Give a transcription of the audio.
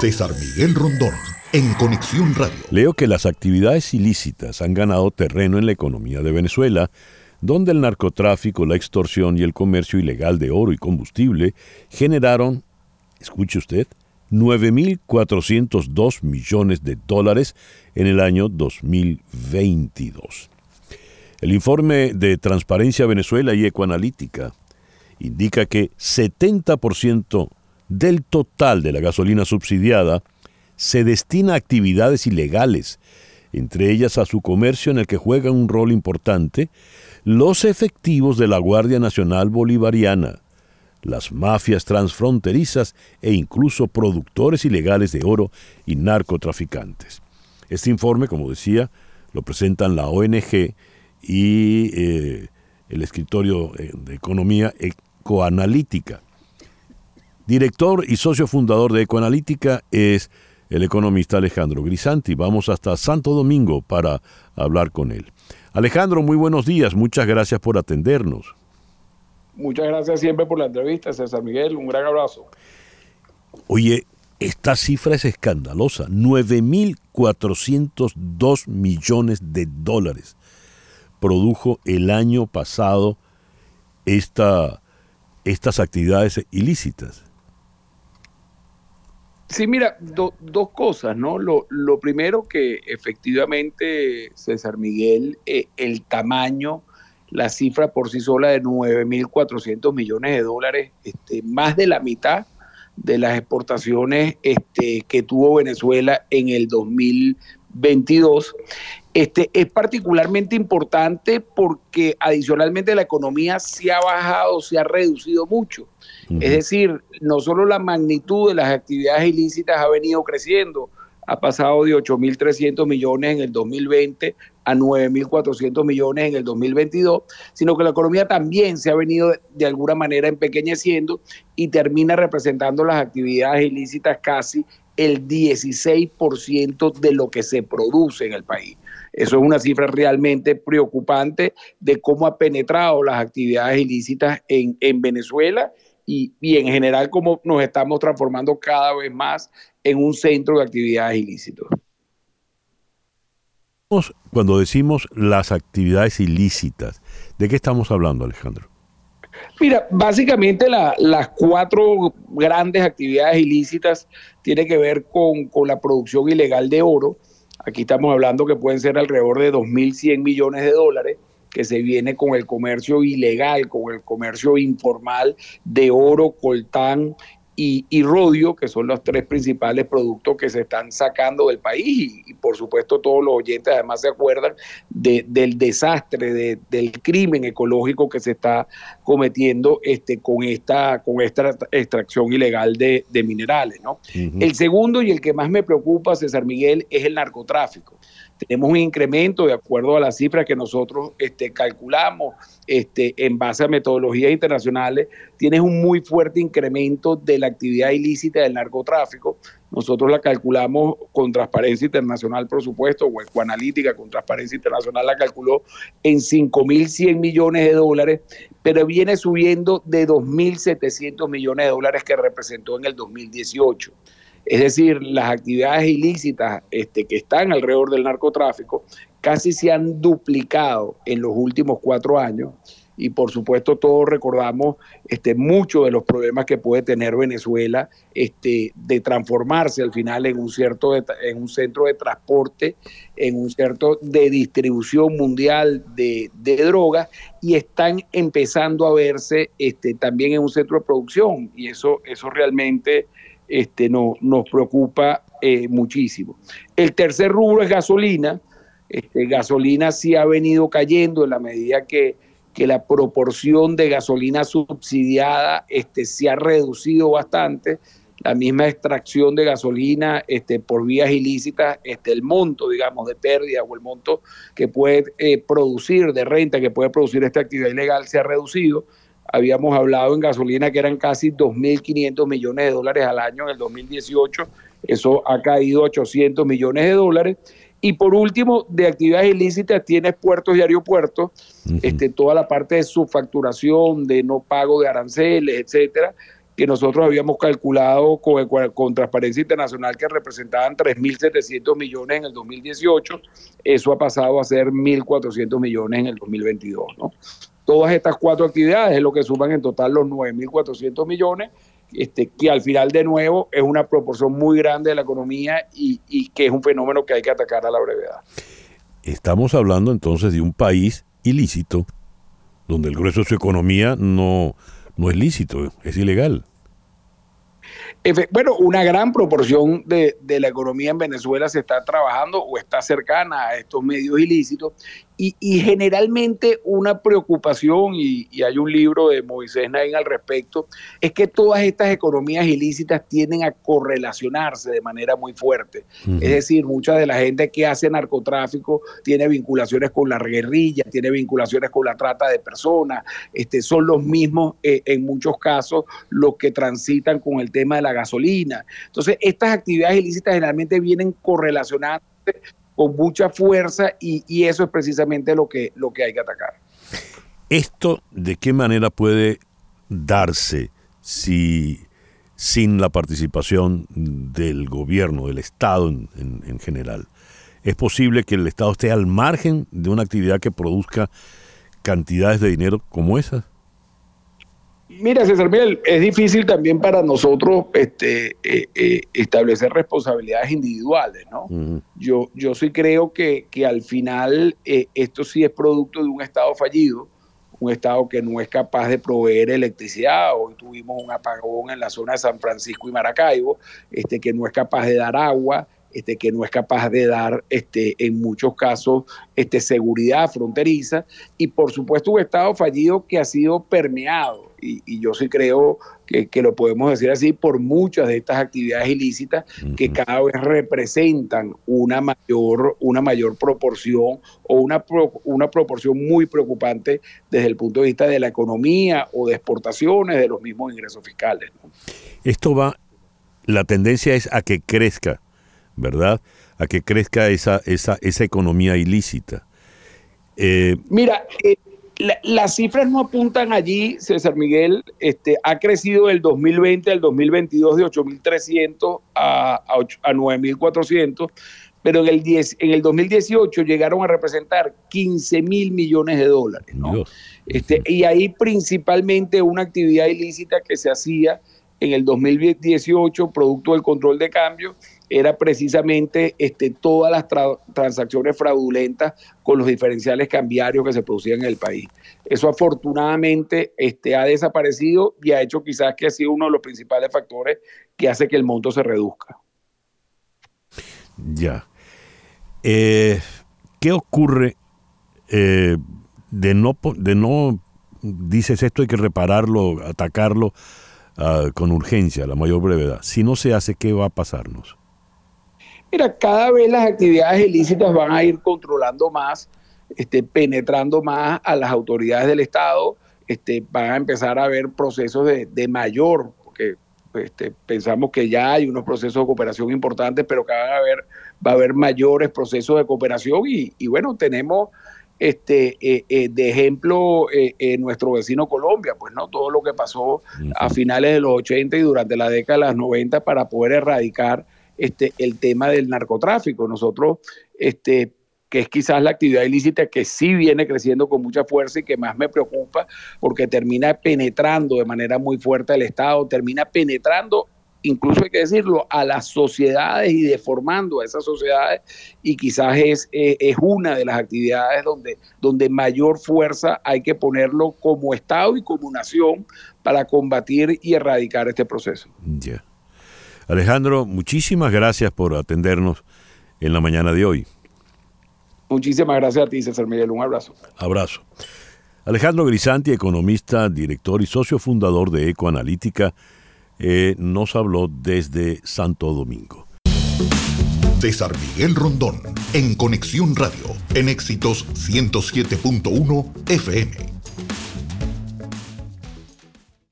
César Miguel Rondón, en Conexión Radio. Leo que las actividades ilícitas han ganado terreno en la economía de Venezuela, donde el narcotráfico, la extorsión y el comercio ilegal de oro y combustible generaron, escuche usted, 9.402 millones de dólares en el año 2022. El informe de Transparencia Venezuela y Ecoanalítica indica que 70% del total de la gasolina subsidiada se destina a actividades ilegales, entre ellas a su comercio en el que juegan un rol importante los efectivos de la Guardia Nacional Bolivariana, las mafias transfronterizas e incluso productores ilegales de oro y narcotraficantes. Este informe, como decía, lo presentan la ONG y eh, el escritorio eh, de Economía Ecoanalítica. Director y socio fundador de Ecoanalítica es el economista Alejandro Grisanti. Vamos hasta Santo Domingo para hablar con él. Alejandro, muy buenos días. Muchas gracias por atendernos. Muchas gracias siempre por la entrevista, César Miguel. Un gran abrazo. Oye, esta cifra es escandalosa. 9.402 millones de dólares produjo el año pasado esta, estas actividades ilícitas. Sí, mira, dos cosas, ¿no? Lo, primero que efectivamente, César Miguel, eh, el tamaño, la cifra por sí sola de 9.400 millones de dólares, este, más de la mitad de las exportaciones este, que tuvo Venezuela en el 2022. Este, es particularmente importante porque adicionalmente la economía se ha bajado, se ha reducido mucho. Es decir, no solo la magnitud de las actividades ilícitas ha venido creciendo, ha pasado de 8.300 millones en el 2020 a 9.400 millones en el 2022, sino que la economía también se ha venido de alguna manera empequeñeciendo y termina representando las actividades ilícitas casi el 16% de lo que se produce en el país. Eso es una cifra realmente preocupante de cómo ha penetrado las actividades ilícitas en, Venezuela y, en general cómo nos estamos transformando cada vez más en un centro de actividades ilícitas. Cuando decimos las actividades ilícitas, ¿de qué estamos hablando, Alejandro? Mira, básicamente las cuatro grandes actividades ilícitas tienen que ver con, con la producción ilegal de oro, Aquí estamos hablando que pueden ser alrededor de 2.100 millones de dólares que se viene con el comercio ilegal, con el comercio informal de oro, coltán y, rodio, que son los tres principales productos que se están sacando del país. Y, por supuesto todos los oyentes además se acuerdan del desastre, del crimen ecológico que se está cometiendo este, con, esta, con esta extracción ilegal de, minerales. ¿no? El segundo y el que más me preocupa, César Miguel, es el narcotráfico tenemos un incremento de acuerdo a las cifras que nosotros este, calculamos este, en base a metodologías internacionales, tienes un muy fuerte incremento de la actividad ilícita del narcotráfico. Nosotros la calculamos con Transparencia Internacional, por supuesto, o Ecoanalítica con Transparencia Internacional la calculó en 5.100 millones de dólares, pero viene subiendo de 2.700 millones de dólares que representó en el 2018. Es decir, las actividades ilícitas este, que están alrededor del narcotráfico casi se han duplicado en los últimos cuatro años. Y por supuesto todos recordamos este, muchos de los problemas que puede tener Venezuela este, de transformarse al final en un, cierto en un centro de transporte, en un cierto de distribución mundial de, drogas y están empezando a verse este, también en un centro de producción. Y eso, eso realmente este, no, nos preocupa eh, muchísimo. El tercer rubro es gasolina. Este, gasolina sí ha venido cayendo en la medida que, que la proporción de gasolina subsidiada este, se ha reducido bastante. La misma extracción de gasolina este, por vías ilícitas, este, el monto, digamos, de pérdida o el monto que puede eh, producir de renta, que puede producir esta actividad ilegal, se ha reducido habíamos hablado en gasolina que eran casi 2.500 millones de dólares al año en el 2018, eso ha caído a 800 millones de dólares. Y por último, de actividades ilícitas tienes puertos y aeropuertos, este, toda la parte de subfacturación, de no pago de aranceles, etcétera, que nosotros habíamos calculado con, con Transparencia Internacional que representaban 3.700 millones en el 2018, eso ha pasado a ser 1.400 millones en el 2022. ¿no? Todas estas cuatro actividades es lo que suman en total los 9.400 millones, este, que al final de nuevo es una proporción muy grande de la economía y, y que es un fenómeno que hay que atacar a la brevedad. Estamos hablando entonces de un país ilícito, donde el grueso de su economía no, no es lícito, es ilegal. Bueno, una gran proporción de, de, la economía en Venezuela se está trabajando o está cercana a estos medios ilícitos y, generalmente una preocupación, y, hay un libro de Moisés Nain al respecto, es que todas estas economías ilícitas tienden a correlacionarse de manera muy fuerte. Es decir, mucha de la gente que hace narcotráfico tiene vinculaciones con la guerrilla, tiene vinculaciones con la trata de personas, este, son los mismos eh, en muchos casos los que transitan con el tema de la gasolina. Entonces, estas actividades ilícitas generalmente vienen correlacionadas con mucha fuerza y, eso es precisamente lo que, lo que hay que atacar. ¿Esto de qué manera puede darse si sin la participación del gobierno, del Estado en, en, general? ¿Es posible que el Estado esté al margen de una actividad que produzca cantidades de dinero como esas? Mira, César Miguel, es difícil también para nosotros este, eh, eh, establecer responsabilidades individuales, ¿no? yo, yo sí creo que, que al final eh, esto sí es producto de un Estado fallido, un Estado que no es capaz de proveer electricidad. Hoy tuvimos un apagón en la zona de San Francisco y Maracaibo, este, que no es capaz de dar agua, este, que no es capaz de dar este, en muchos casos este, seguridad fronteriza y por supuesto un Estado fallido que ha sido permeado y, yo sí creo que, lo podemos decir así por muchas de estas actividades ilícitas que cada vez representan una mayor, una mayor proporción o una, una proporción muy preocupante desde el punto de vista de la economía o de exportaciones de los mismos ingresos fiscales. Esto va, la tendencia es a que crezca ¿verdad? A que crezca esa, esa, esa economía ilícita. Eh, Mira, eh, las cifras no apuntan allí, César Miguel. Este, ha crecido del 2020 al 2022 de 8.300 a, a, 9.400, pero en el, 10, en el 2018 llegaron a representar 15 mil millones de dólares. ¿no? Este, y ahí principalmente una actividad ilícita que se hacía en el 2018, producto del control de cambio, era precisamente este, todas las transacciones fraudulentas con los diferenciales cambiarios que se producían en el país. Eso afortunadamente este, ha desaparecido y ha hecho quizás que ha sido uno de los principales factores que hace que el monto se reduzca. Ya. Eh, ¿Qué ocurre eh, de, no, de no, dices esto hay que repararlo, atacarlo uh, con urgencia, la mayor brevedad? Si no se hace, ¿qué va a pasarnos? Mira, cada vez las actividades ilícitas van a ir controlando más, este, penetrando más a las autoridades del Estado, este, van a empezar a haber procesos de, mayor, porque este, pensamos que ya hay unos procesos de cooperación importantes, pero que van a haber, va a haber mayores procesos de cooperación y, bueno, tenemos este, eh, eh, de ejemplo eh, nuestro vecino Colombia, pues no todo lo que pasó a finales de los 80 y durante la década de los 90 para poder erradicar este, el tema del narcotráfico. Nosotros, este, que es quizás la actividad ilícita que sí viene creciendo con mucha fuerza y que más me preocupa porque termina penetrando de manera muy fuerte el Estado, termina penetrando incluso hay que decirlo, a las sociedades y deformando a esas sociedades y quizás es, es una de las actividades donde, donde mayor fuerza hay que ponerlo como Estado y como nación para combatir y erradicar este proceso. Ya. Alejandro, muchísimas gracias por atendernos en la mañana de hoy. Muchísimas gracias a ti, César Miguel. Un abrazo. Abrazo. Alejandro Grisanti, economista, director y socio fundador de Ecoanalítica, eh, nos habló desde Santo Domingo. César Miguel Rondón, en Conexión Radio, en Éxitos 107.1 FM.